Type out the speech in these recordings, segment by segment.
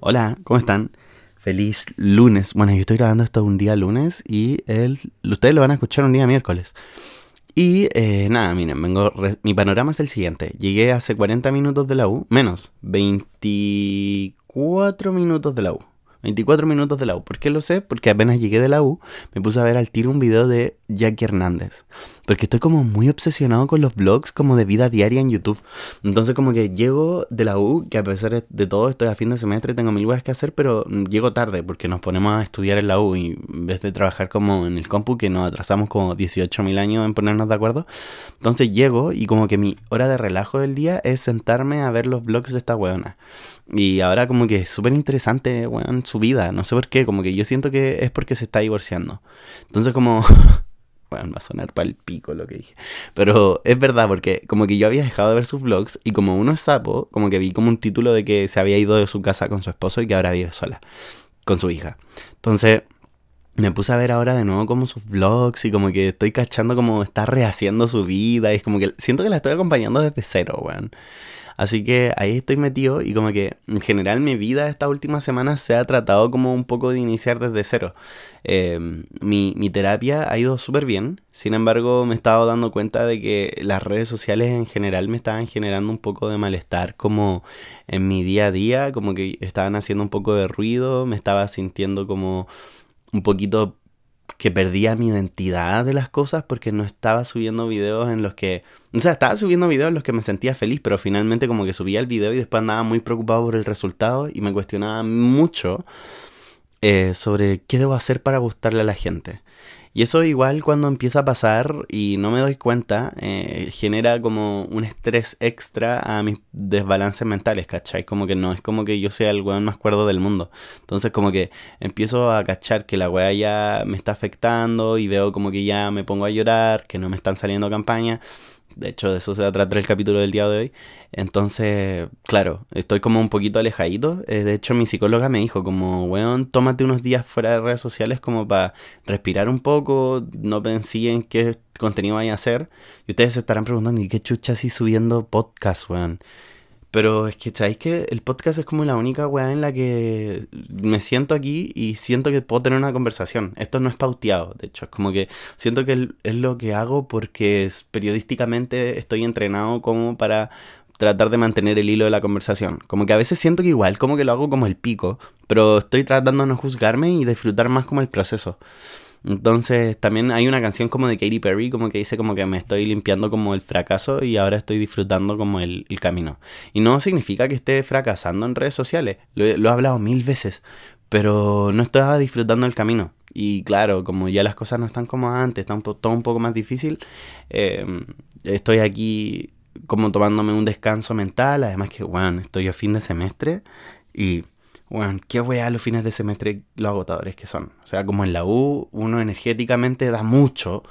Hola, ¿cómo están? Feliz lunes. Bueno, yo estoy grabando esto un día lunes y el, ustedes lo van a escuchar un día miércoles. Y eh, nada, miren, vengo mi panorama es el siguiente. Llegué hace 40 minutos de la U, menos, 24 minutos de la U. 24 minutos de la U. ¿Por qué lo sé? Porque apenas llegué de la U, me puse a ver al tiro un video de Jackie Hernández. Porque estoy como muy obsesionado con los vlogs como de vida diaria en YouTube. Entonces como que llego de la U, que a pesar de todo estoy a fin de semestre, tengo mil cosas que hacer, pero llego tarde porque nos ponemos a estudiar en la U y en vez de trabajar como en el compu, que nos atrasamos como 18 mil años en ponernos de acuerdo. Entonces llego y como que mi hora de relajo del día es sentarme a ver los vlogs de esta weona. Y ahora como que es súper interesante, weón, su vida. No sé por qué, como que yo siento que es porque se está divorciando. Entonces como... bueno, va a sonar para el pico lo que dije. Pero es verdad, porque como que yo había dejado de ver sus vlogs y como uno es sapo, como que vi como un título de que se había ido de su casa con su esposo y que ahora vive sola, con su hija. Entonces me puse a ver ahora de nuevo como sus vlogs y como que estoy cachando como está rehaciendo su vida y es como que siento que la estoy acompañando desde cero, weón. Así que ahí estoy metido y como que en general mi vida esta última semana se ha tratado como un poco de iniciar desde cero. Em, mi, mi, terapia ha ido súper bien, sin embargo me he estado dando cuenta de que las redes sociales en general me estaban generando un poco de malestar como en mi día a día, como que estaban haciendo un poco de ruido, me estaba sintiendo como un poquito que perdía mi identidad de las cosas porque no estaba subiendo videos en los que... O sea, estaba subiendo videos en los que me sentía feliz, pero finalmente como que subía el video y después andaba muy preocupado por el resultado y me cuestionaba mucho eh, sobre qué debo hacer para gustarle a la gente. Y eso igual cuando empieza a pasar y no me doy cuenta, eh, genera como un estrés extra a mis desbalances mentales, ¿cachai? Como que no es como que yo sea el weón más cuerdo del mundo. Entonces como que empiezo a cachar que la weá ya me está afectando y veo como que ya me pongo a llorar, que no me están saliendo campañas. De hecho, de eso se va a tratar el capítulo del día de hoy. Entonces, claro, estoy como un poquito alejadito. Eh, de hecho, mi psicóloga me dijo como, weón, tómate unos días fuera de redes sociales como para respirar un poco, no pensé en qué contenido vaya a hacer. Y ustedes se estarán preguntando, ¿y qué chucha así subiendo podcast, weón? Pero es que, ¿sabéis que el podcast es como la única weá en la que me siento aquí y siento que puedo tener una conversación? Esto no es pauteado, de hecho, es como que siento que es lo que hago porque es, periodísticamente estoy entrenado como para tratar de mantener el hilo de la conversación. Como que a veces siento que igual, como que lo hago como el pico, pero estoy tratando de no juzgarme y disfrutar más como el proceso. Entonces también hay una canción como de Katy Perry como que dice como que me estoy limpiando como el fracaso y ahora estoy disfrutando como el, camino. Y no significa que esté fracasando en redes sociales, lo, he hablado mil veces, pero no estaba disfrutando el camino. Y claro, como ya las cosas no están como antes, está todo un poco más difícil, em, estoy aquí como tomándome un descanso mental, además que, bueno, estoy a fin de semestre y bueno, qué weá los fines de semestre los agotadores que son. O sea, como en la U, uno energéticamente da mucho.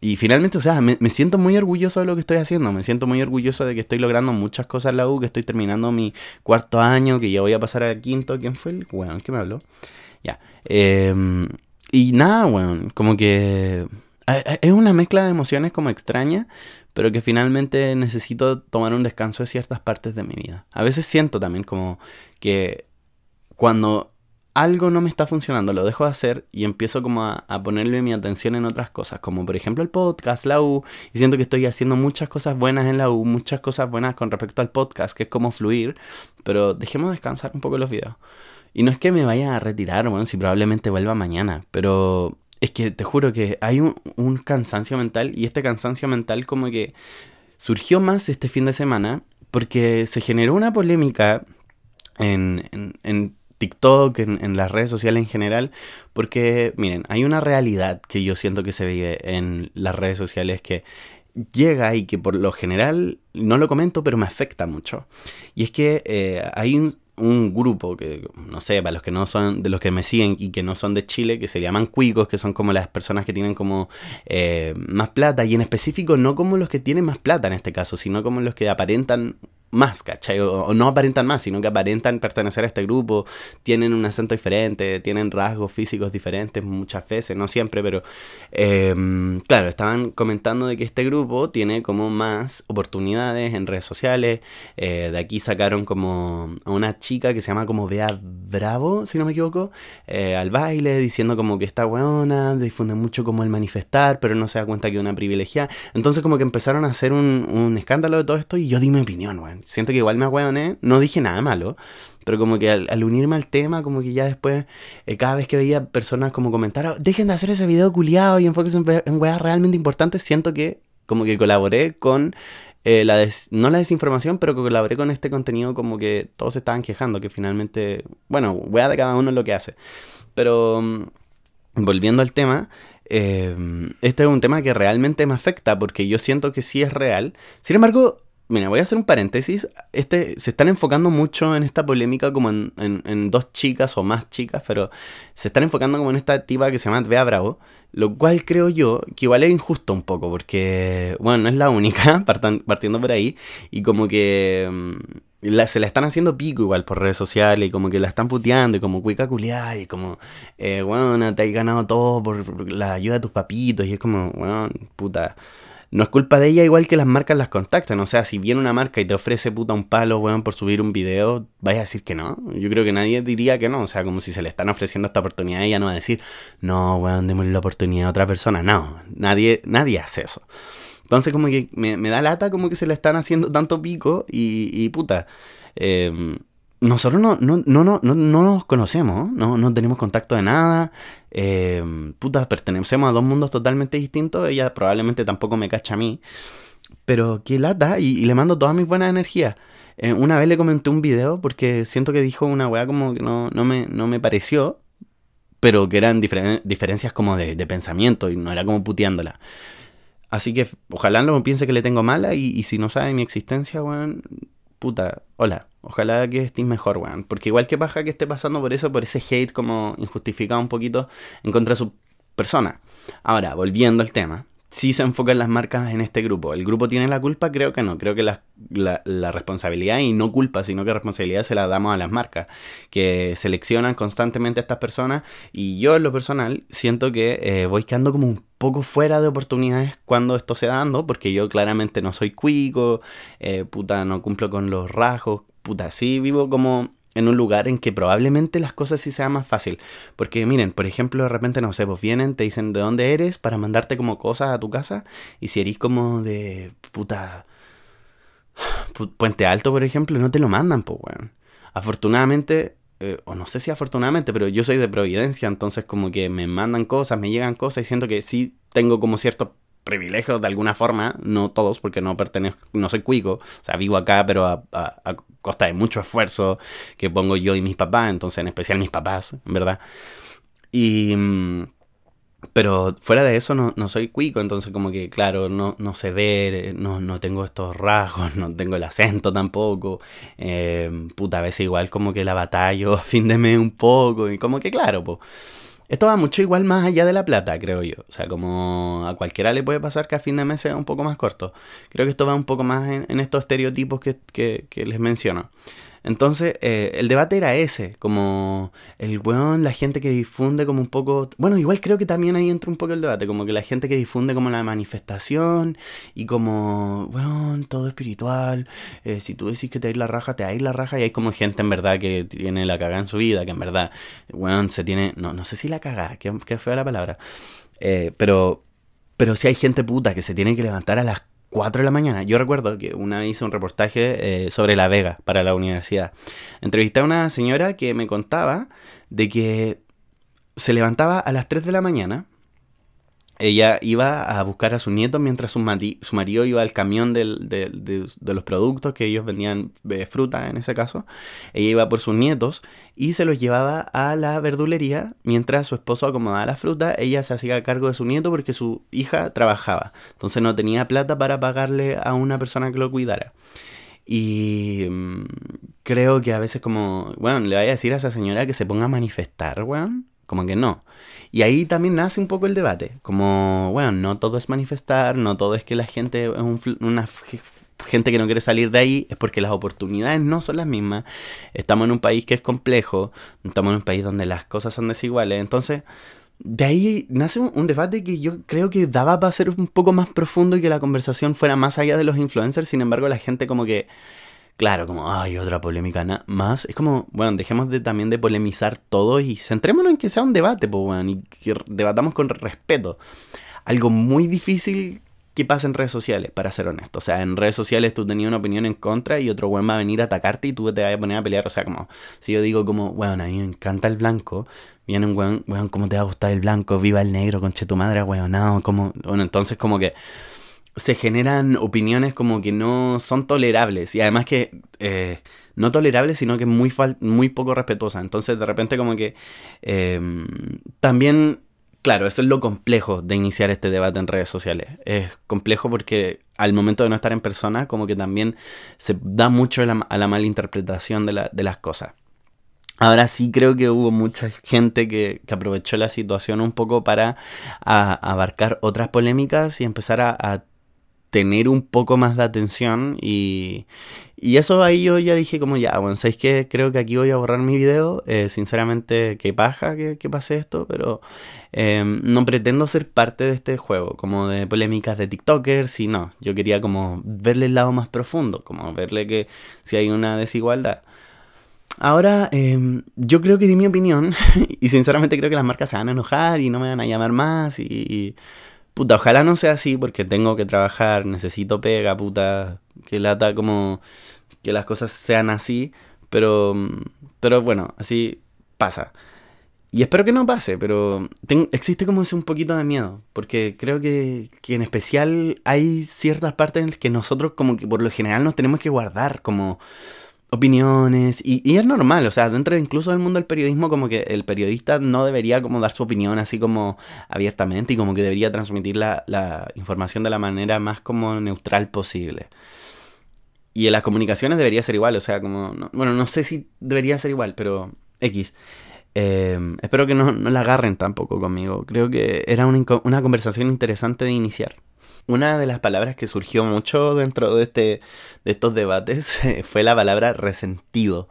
Y finalmente, o sea, me, siento muy orgulloso de lo que estoy haciendo. Me siento muy orgulloso de que estoy logrando muchas cosas en la U, que estoy terminando mi cuarto año, que ya voy a pasar al quinto. ¿Quién fue el weón que me habló? Ya. Em, y nada, weón, como que... Es una mezcla de emociones como extraña, pero que finalmente necesito tomar un descanso de ciertas partes de mi vida. A veces siento también como que cuando algo no me está funcionando, lo dejo de hacer y empiezo como a, ponerle mi atención en otras cosas, como por ejemplo el podcast, la U, y siento que estoy haciendo muchas cosas buenas en la U, muchas cosas buenas con respecto al podcast, que es como fluir, pero dejemos descansar un poco los videos. Y no es que me vaya a retirar, bueno, si probablemente vuelva mañana, pero es que te juro que hay un, un cansancio mental y este cansancio mental como que surgió más este fin de semana porque se generó una polémica en, en, en TikTok, en, las redes sociales en general, porque miren, hay una realidad que yo siento que se vive en las redes sociales que llega y que por lo general no lo comento, pero me afecta mucho. Y es que eh, hay un, grupo que, no sé, para los que no son, de los que me siguen y que no son de Chile, que se llaman cuicos, que son como las personas que tienen como eh, más plata, y en específico no como los que tienen más plata en este caso, sino como los que aparentan más, ¿cachai? O, no aparentan más, sino que aparentan pertenecer a este grupo, tienen un acento diferente, tienen rasgos físicos diferentes muchas veces, no siempre, pero em, claro, estaban comentando de que este grupo tiene como más oportunidades en redes sociales, eh, de aquí sacaron como a una chica que se llama como Bea Bravo, si no me equivoco, eh, al baile, diciendo como que está weona, difunde mucho como el manifestar, pero no se da cuenta que es una privilegiada, entonces como que empezaron a hacer un, un escándalo de todo esto y yo di mi opinión, weón. Siento que igual me ahueoné, no dije nada malo, pero como que al, unirme al tema, como que ya después, eh, cada vez que veía personas como comentar, oh, dejen de hacer ese video culiado y enfóquense en, en weas realmente importantes, siento que como que colaboré con eh, la no la desinformación, pero que colaboré con este contenido como que todos se estaban quejando, que finalmente, bueno, wea de cada uno lo que hace. Pero mm, volviendo al tema, eh, este es un tema que realmente me afecta porque yo siento que sí es real. Sin embargo, Mira, voy a hacer un paréntesis. Este, se están enfocando mucho en esta polémica como en, en, dos chicas o más chicas, pero se están enfocando como en esta tipa que se llama Bea Bravo, lo cual creo yo que igual es injusto un poco, porque, bueno, no es la única, partiendo por ahí, y como que mm, se la están haciendo pico igual por redes sociales, y como que la están puteando, y como cuica culiada, y como, eh, bueno, te has ganado todo por la ayuda de tus papitos, y es como, bueno, puta no es culpa de ella igual que las marcas las contactan. O sea, si viene una marca y te ofrece puta un palo, weón, por subir un video, vaya a decir que no. Yo creo que nadie diría que no. O sea, como si se le están ofreciendo esta oportunidad, ella no va a decir, no, weón, démosle la oportunidad a otra persona. No, nadie, nadie hace eso. Entonces como que me, da lata como que se le están haciendo tanto pico y, y puta. Eh, nosotros no, no, no, no, no, nos conocemos, no, no tenemos contacto de nada. Eh, puta, pertenecemos a dos mundos totalmente distintos. Ella probablemente tampoco me cacha a mí. Pero qué lata, y, le mando todas mis buenas energías. Eh, una vez le comenté un video porque siento que dijo una weá como que no, no, me, no me pareció, pero que eran diferencias como de, de, pensamiento y no era como puteándola. Así que ojalá no piense que le tengo mala y, y si no sabe mi existencia, weón, puta, hola, ojalá que estés mejor, weón. Porque igual que paja que esté pasando por eso, por ese hate como injustificado un poquito en contra de su persona. Ahora, volviendo al tema, si se enfocan las marcas en este grupo. ¿El grupo tiene la culpa? Creo que no. Creo que la, responsabilidad, y no culpa, sino que responsabilidad se la damos a las marcas, que seleccionan constantemente a estas personas. Y yo, en lo personal, siento que eh, voy quedando como un poco fuera de oportunidades cuando esto se da dando, porque yo claramente no soy cuico, eh, puta, no cumplo con los rasgos, puta, sí vivo como en un lugar en que probablemente las cosas sí sean más fácil. Porque miren, por ejemplo, de repente, no sé, pues vienen, te dicen de dónde eres para mandarte como cosas a tu casa. Y si eres como de puta Puente Alto, por ejemplo, no te lo mandan, pues, weón. Afortunadamente, eh, o no sé si afortunadamente, pero yo soy de Providencia, entonces como que me mandan cosas, me llegan cosas y siento que sí tengo como cierto privilegios de alguna forma, no todos, porque no pertenezco, no soy cuico, o sea, vivo acá, pero a, costa de mucho esfuerzo que pongo yo y mis papás, entonces en especial mis papás, verdad. Y... Mm, pero fuera de eso no, no soy cuico, entonces como que claro, no, no sé ver, no, no tengo estos rasgos, no tengo el acento tampoco. Eh, puta, a veces igual como que la batalla a fin de mes un poco, y como que claro, pues esto va mucho igual más allá de la plata, creo yo. O sea, como a cualquiera le puede pasar que a fin de mes sea un poco más corto. Creo que esto va un poco más en, estos estereotipos que, que les menciono. Entonces, eh, el debate era ese, como el weón, la gente que difunde como un poco... Bueno, igual creo que también ahí entra un poco el debate, como que la gente que difunde como la manifestación y como, weón, todo espiritual, eh, si tú decís que te hay la raja, te hay la raja y hay como gente en verdad que tiene la caga en su vida, que en verdad, weón, se tiene... No, no sé si la caga, que, que fea la palabra, eh, pero... Pero si hay gente puta que se tiene que levantar a las 4 de la mañana. Yo recuerdo que una vez hice un reportaje eh, sobre La Vega para la universidad. Entrevisté a una señora que me contaba de que se levantaba a las 3 de la mañana ella iba a buscar a su nieto mientras su, su marido iba al camión de, los productos que ellos vendían de fruta en ese caso. Ella iba por sus nietos y se los llevaba a la verdulería mientras su esposo acomodaba la fruta. Ella se hacía cargo de su nieto porque su hija trabajaba. Entonces no tenía plata para pagarle a una persona que lo cuidara. Y mm, creo que a veces como, bueno, le vaya a decir a esa señora que se ponga a manifestar, weón. Como que no. Y ahí también nace un poco el debate. Como, bueno, no todo es manifestar, no todo es que la gente es una gente que no quiere salir de ahí es porque las oportunidades no son las mismas. Estamos en un país que es complejo, estamos en un país donde las cosas son desiguales. Entonces, de ahí nace un, debate que yo creo que daba para ser un poco más profundo y que la conversación fuera más allá de los influencers. Sin embargo, la gente como que, claro, como, ay, otra polémica más. Es como, bueno, dejemos de, también de polemizar todo y centrémonos en que sea un debate, pues, bueno, y que debatamos con respeto. Algo muy difícil ¿qué pasa en redes sociales? Para ser honesto. O sea, en redes sociales tú tenías una opinión en contra y otro weón va a venir a atacarte y tú te vas a poner a pelear. O sea, como si yo digo como, weón, a mí me encanta el blanco, viene un weón, weón, ¿cómo te va a gustar el blanco? Viva el negro, conche tu madre, weón, no, como, bueno, entonces como que se generan opiniones como que no son tolerables y además que eh, no tolerables sino que muy, muy poco respetuosas. Entonces de repente como que em, también Claro, eso es lo complejo de iniciar este debate en redes sociales. Es complejo porque al momento de no estar en persona, como que también se da mucho a la, mala interpretación de, las cosas. Ahora sí creo que hubo mucha gente que, aprovechó la situación un poco para abarcar otras polémicas y empezar a tener un poco más de atención y, y eso ahí yo ya dije como ya, bueno, ¿sabéis que Creo que aquí voy a borrar mi video. Eh, sinceramente, qué paja que, que pase esto, pero em, no pretendo ser parte de este juego, como de polémicas de TikTokers y no. Yo quería como verle el lado más profundo, como verle que si hay una desigualdad. Ahora, em, yo creo que di mi opinión y sinceramente creo que las marcas se van a enojar y no me van a llamar más y Puta, ojalá no sea así porque tengo que trabajar, necesito pega, puta, que lata como que las cosas sean así, pero, pero bueno, así pasa. Y espero que no pase, pero existe como ese un poquito de miedo, porque creo que, que, en especial hay ciertas partes en las que nosotros como que por lo general nos tenemos que guardar, como opiniones y, es normal, o sea, dentro incluso del mundo del periodismo como que el periodista no debería como dar su opinión así como abiertamente y como que debería transmitir la, información de la manera más como neutral posible. Y en las comunicaciones debería ser igual, o sea, como, bueno, no sé si debería ser igual, pero X. Eh, espero que no, no la agarren tampoco conmigo. Creo que era una, una conversación interesante de iniciar una de las palabras que surgió mucho dentro de, este, de estos debates fue la palabra resentido.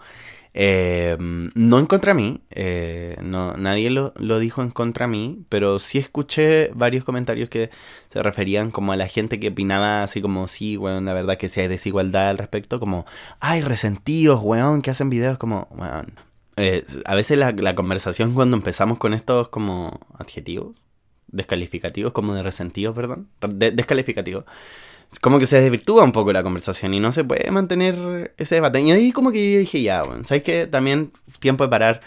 Eh, no en contra mí, eh, no, nadie lo, dijo en contra mí, pero sí escuché varios comentarios que se referían como a la gente que opinaba así como, sí, weón, la verdad que si hay desigualdad al respecto, como, ay, resentidos, weón, que hacen videos como, weón. Eh, a veces la, la conversación cuando empezamos con estos como adjetivos, descalificativos, como de resentidos, perdón, de descalificativos, como que se desvirtúa un poco la conversación y no se puede mantener ese debate. Y ahí como que yo dije, ya, bueno, ¿sabes qué? También tiempo de parar.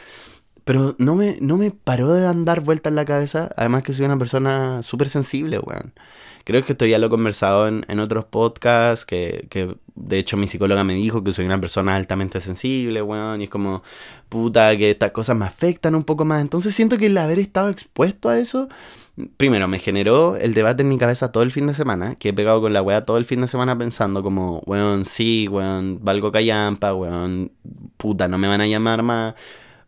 Pero no me, no me paró de andar vueltas en la cabeza. Además que soy una persona súper sensible, weón. Creo que esto ya lo he conversado en, en otros podcasts, que, que, de hecho mi psicóloga me dijo que soy una persona altamente sensible, weón. Y es como, puta, que estas cosas me afectan un poco más. Entonces siento que el haber estado expuesto a eso primero, me generó el debate en mi cabeza todo el fin de semana, que he pegado con la weá todo el fin de semana pensando como, weón, sí, weón, valgo callampa, weón, puta, no me van a llamar más.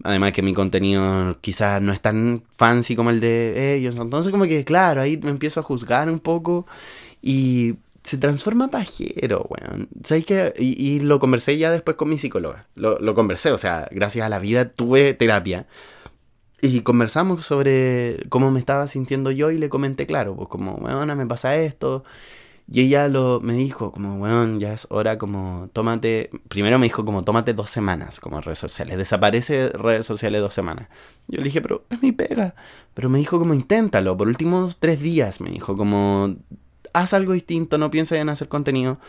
Además que mi contenido quizás no es tan fancy como el de ellos. Entonces como que, claro, ahí me empiezo a juzgar un poco y se transforma pajero, weón. ¿Sabes qué? Y, lo conversé ya después con mi psicóloga. Lo, lo conversé, o sea, gracias a la vida tuve terapia. Y conversamos sobre cómo me estaba sintiendo yo y le comenté, claro, pues como, bueno, me pasa esto. Y ella me dijo, como, bueno, ya es hora, como, tómate, primero me dijo, como, tómate dos semanas como redes sociales, desaparece redes sociales dos semanas. Yo le dije, pero es mi pega. Pero me dijo, como, inténtalo, por últimos tres días, me dijo, como, haz algo distinto, no pienses en hacer contenido.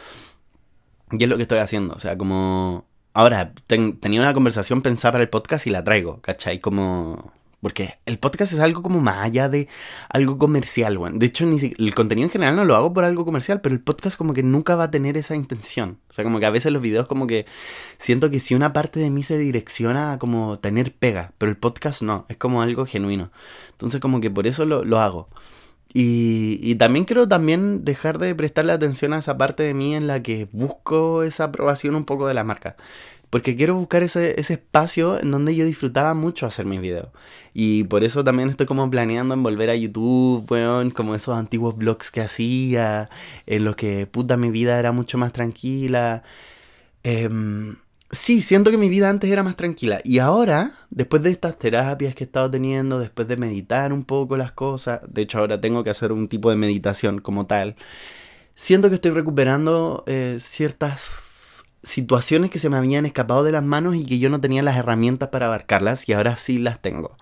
Y es lo que estoy haciendo, o sea, como, ahora, tenía una conversación pensada para el podcast y la traigo, ¿cachai? Como porque el podcast es algo como más allá de algo comercial, weón. De hecho, ni el contenido en general no lo hago por algo comercial, pero el podcast como que nunca va a tener esa intención. O sea, como que a veces los videos como que siento que si una parte de mí se direcciona a como tener pega, pero el podcast no, es como algo genuino. Entonces como que por eso lo, lo hago. Y, y, también quiero también dejar de prestarle atención a esa parte de mí en la que busco esa aprobación un poco de la marca. Porque quiero buscar ese, ese espacio en donde yo disfrutaba mucho hacer mis videos. Y por eso también estoy como planeando en volver a YouTube, weón, como esos antiguos vlogs que hacía, en los que puta mi vida era mucho más tranquila. Em, sí, siento que mi vida antes era más tranquila. Y ahora, después de estas terapias que he estado teniendo, después de meditar un poco las cosas, de hecho ahora tengo que hacer un tipo de meditación como tal, siento que estoy recuperando eh, ciertas situaciones que se me habían escapado de las manos y que yo no tenía las herramientas para abarcarlas y ahora sí las tengo.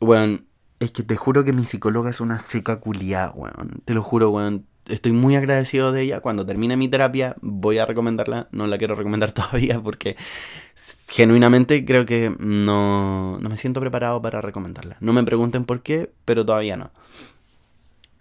Bueno, es que te juro que mi psicóloga es una seca culiada, weón. Te lo juro, weón estoy muy agradecido de ella. Cuando termine mi terapia voy a recomendarla. No la quiero recomendar todavía porque genuinamente creo que no, no me siento preparado para recomendarla. No me pregunten por qué, pero todavía no.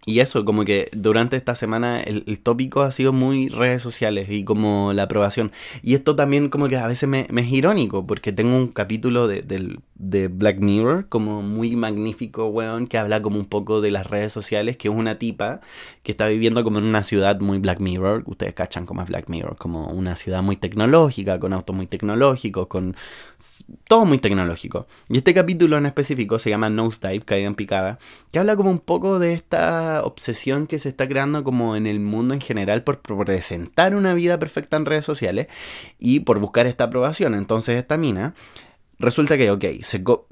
Y eso, como que durante esta semana el, tópico ha sido muy redes sociales y como la aprobación. Y esto también como que a veces me, es irónico, porque tengo un capítulo de, de, Black Mirror como muy magnífico, weón, que habla como un poco de las redes sociales, que es una tipa que está viviendo como en una ciudad muy Black Mirror. Ustedes cachan como es Black Mirror, como una ciudad muy tecnológica, con autos muy tecnológicos, con todo muy tecnológico. Y este capítulo en específico se llama Type, caída en picada, que habla como un poco de esta obsesión que se está creando como en el mundo en general por presentar una vida perfecta en redes sociales y por buscar esta aprobación. Entonces esta mina Resulta que, ok,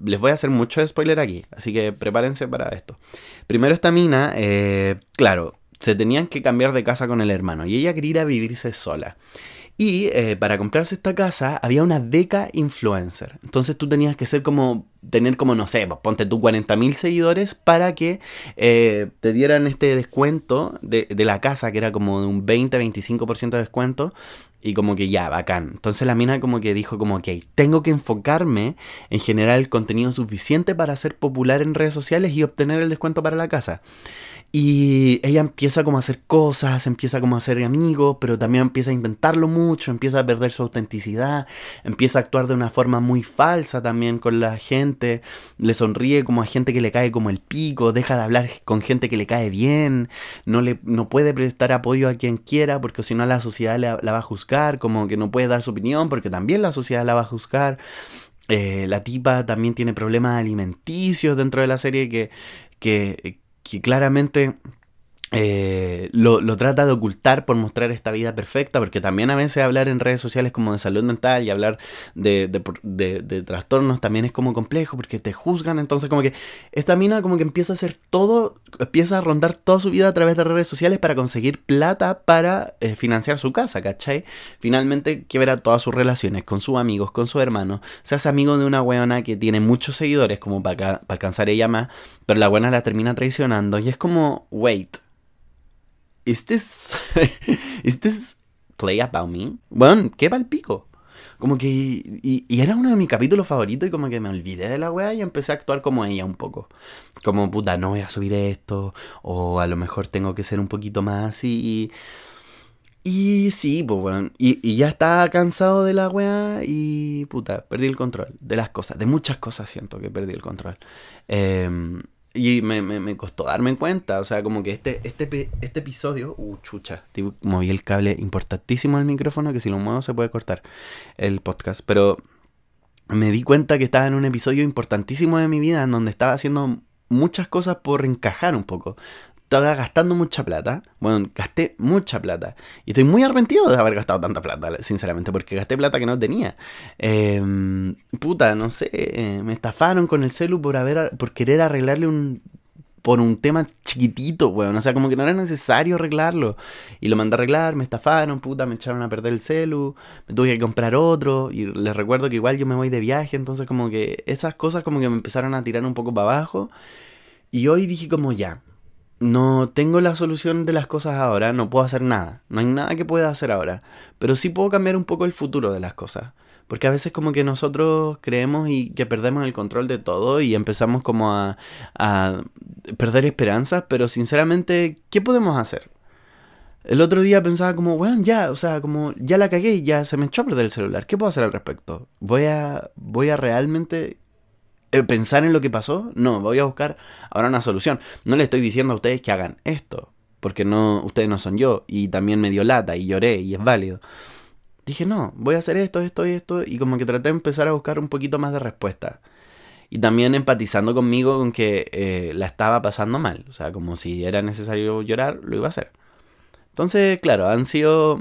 les voy a hacer mucho spoiler aquí, así que prepárense para esto. Primero esta mina, eh, claro, se tenían que cambiar de casa con el hermano y ella quería ir a vivirse sola. Y eh, para comprarse esta casa había una beca influencer. Entonces tú tenías que ser como, tener como, no sé, pues ponte tú 40.000 seguidores para que eh, te dieran este descuento de, de, la casa, que era como de un 20-25% de descuento. Y como que ya, bacán. Entonces la mina como que dijo como, ok, tengo que enfocarme en generar el contenido suficiente para ser popular en redes sociales y obtener el descuento para la casa. Y ella empieza como a hacer cosas, empieza como a hacer amigos, pero también empieza a inventarlo mucho, empieza a perder su autenticidad, empieza a actuar de una forma muy falsa también con la gente, le sonríe como a gente que le cae como el pico, deja de hablar con gente que le cae bien, no, le, no puede prestar apoyo a quien quiera porque si no la sociedad la, va a juzgar, como que no puede dar su opinión porque también la sociedad la va a juzgar. Eh, la tipa también tiene problemas alimenticios dentro de la serie que, que, que claramente eh, lo, trata de ocultar por mostrar esta vida perfecta, porque también a veces hablar en redes sociales como de salud mental y hablar de, de, trastornos también es como complejo, porque te juzgan, entonces como que esta mina como que empieza a hacer todo, empieza a rondar toda su vida a través de redes sociales para conseguir plata para eh, financiar su casa, ¿cachai? Finalmente quiebra todas sus relaciones con sus amigos, con su hermano, se hace amigo de una weona que tiene muchos seguidores como para, para alcanzar ella más, pero la buena la termina traicionando y es como, wait ¿Is ¿Is this play about me? Bueno, qué el pico. Como que. Y, era uno de mis capítulos favoritos y como que me olvidé de la weá y empecé a actuar como ella un poco. Como puta, no voy a subir esto. O a lo mejor tengo que ser un poquito más así. Y, sí, pues bueno. Y, y, ya estaba cansado de la weá y puta, perdí el control de las cosas. De muchas cosas siento que perdí el control. Eh, y me, me, costó darme cuenta, o sea, como que este, este, este episodio, uh, chucha, moví el cable importantísimo del micrófono que si lo muevo se puede cortar el podcast, pero me di cuenta que estaba en un episodio importantísimo de mi vida en donde estaba haciendo muchas cosas por encajar un poco estaba gastando mucha plata. Bueno, gasté mucha plata. Y estoy muy arrepentido de haber gastado tanta plata, sinceramente, porque gasté plata que no tenía. Em, puta, no sé, me estafaron con el celu por, haber, por querer arreglarle un... Por un tema chiquitito, weón. O sea, como que no era necesario arreglarlo. Y lo mandé a arreglar, me estafaron, puta, me echaron a perder el celu. Me tuve que comprar otro. Y les recuerdo que igual yo me voy de viaje. Entonces, como que esas cosas como que me empezaron a tirar un poco para abajo. Y hoy dije como ya, no tengo la solución de las cosas ahora, no puedo hacer nada, no hay nada que pueda hacer ahora, pero sí puedo cambiar un poco el futuro de las cosas. Porque a veces como que nosotros creemos y que perdemos el control de todo y empezamos como a, a perder esperanzas, pero sinceramente, ¿qué podemos hacer? El otro día pensaba como, bueno, ya, o sea, como ya la cagué, ya se me echó a perder el celular, ¿qué puedo hacer al respecto? Voy a, voy a realmente pensar en lo que pasó, no, voy a buscar ahora una solución. No le estoy diciendo a ustedes que hagan esto, porque no, ustedes no son yo, y también me dio lata y lloré y es válido. dije, no, voy a hacer esto, esto y esto, y como que traté de empezar a buscar un poquito más de respuesta. Y también empatizando conmigo con que eh, la estaba pasando mal, o sea, como si era necesario llorar, lo iba a hacer. Entonces, claro, han sido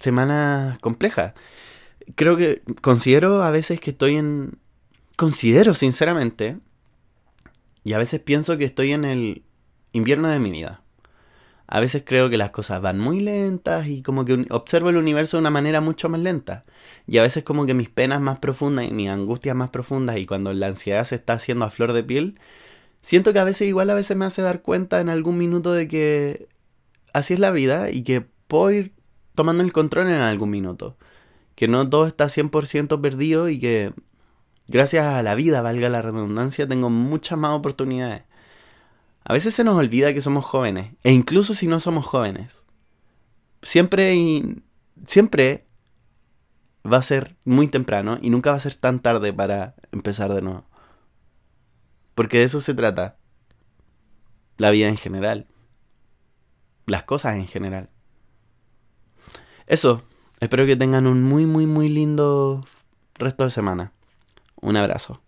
semanas complejas. Creo que considero a veces que estoy en... Considero sinceramente, y a veces pienso que estoy en el invierno de mi vida. A veces creo que las cosas van muy lentas y como que observo el universo de una manera mucho más lenta. Y a veces como que mis penas más profundas y mis angustias más profundas y cuando la ansiedad se está haciendo a flor de piel, siento que a veces igual a veces me hace dar cuenta en algún minuto de que así es la vida y que puedo ir tomando el control en algún minuto. Que no todo está 100% perdido y que gracias a la vida, valga la redundancia, tengo muchas más oportunidades. A veces se nos olvida que somos jóvenes, e incluso si no somos jóvenes. Siempre siempre va a ser muy temprano y nunca va a ser tan tarde para empezar de nuevo. Porque de eso se trata. La vida en general. Las cosas en general. Eso. Espero que tengan un muy, muy, muy lindo resto de semana. Un abrazo.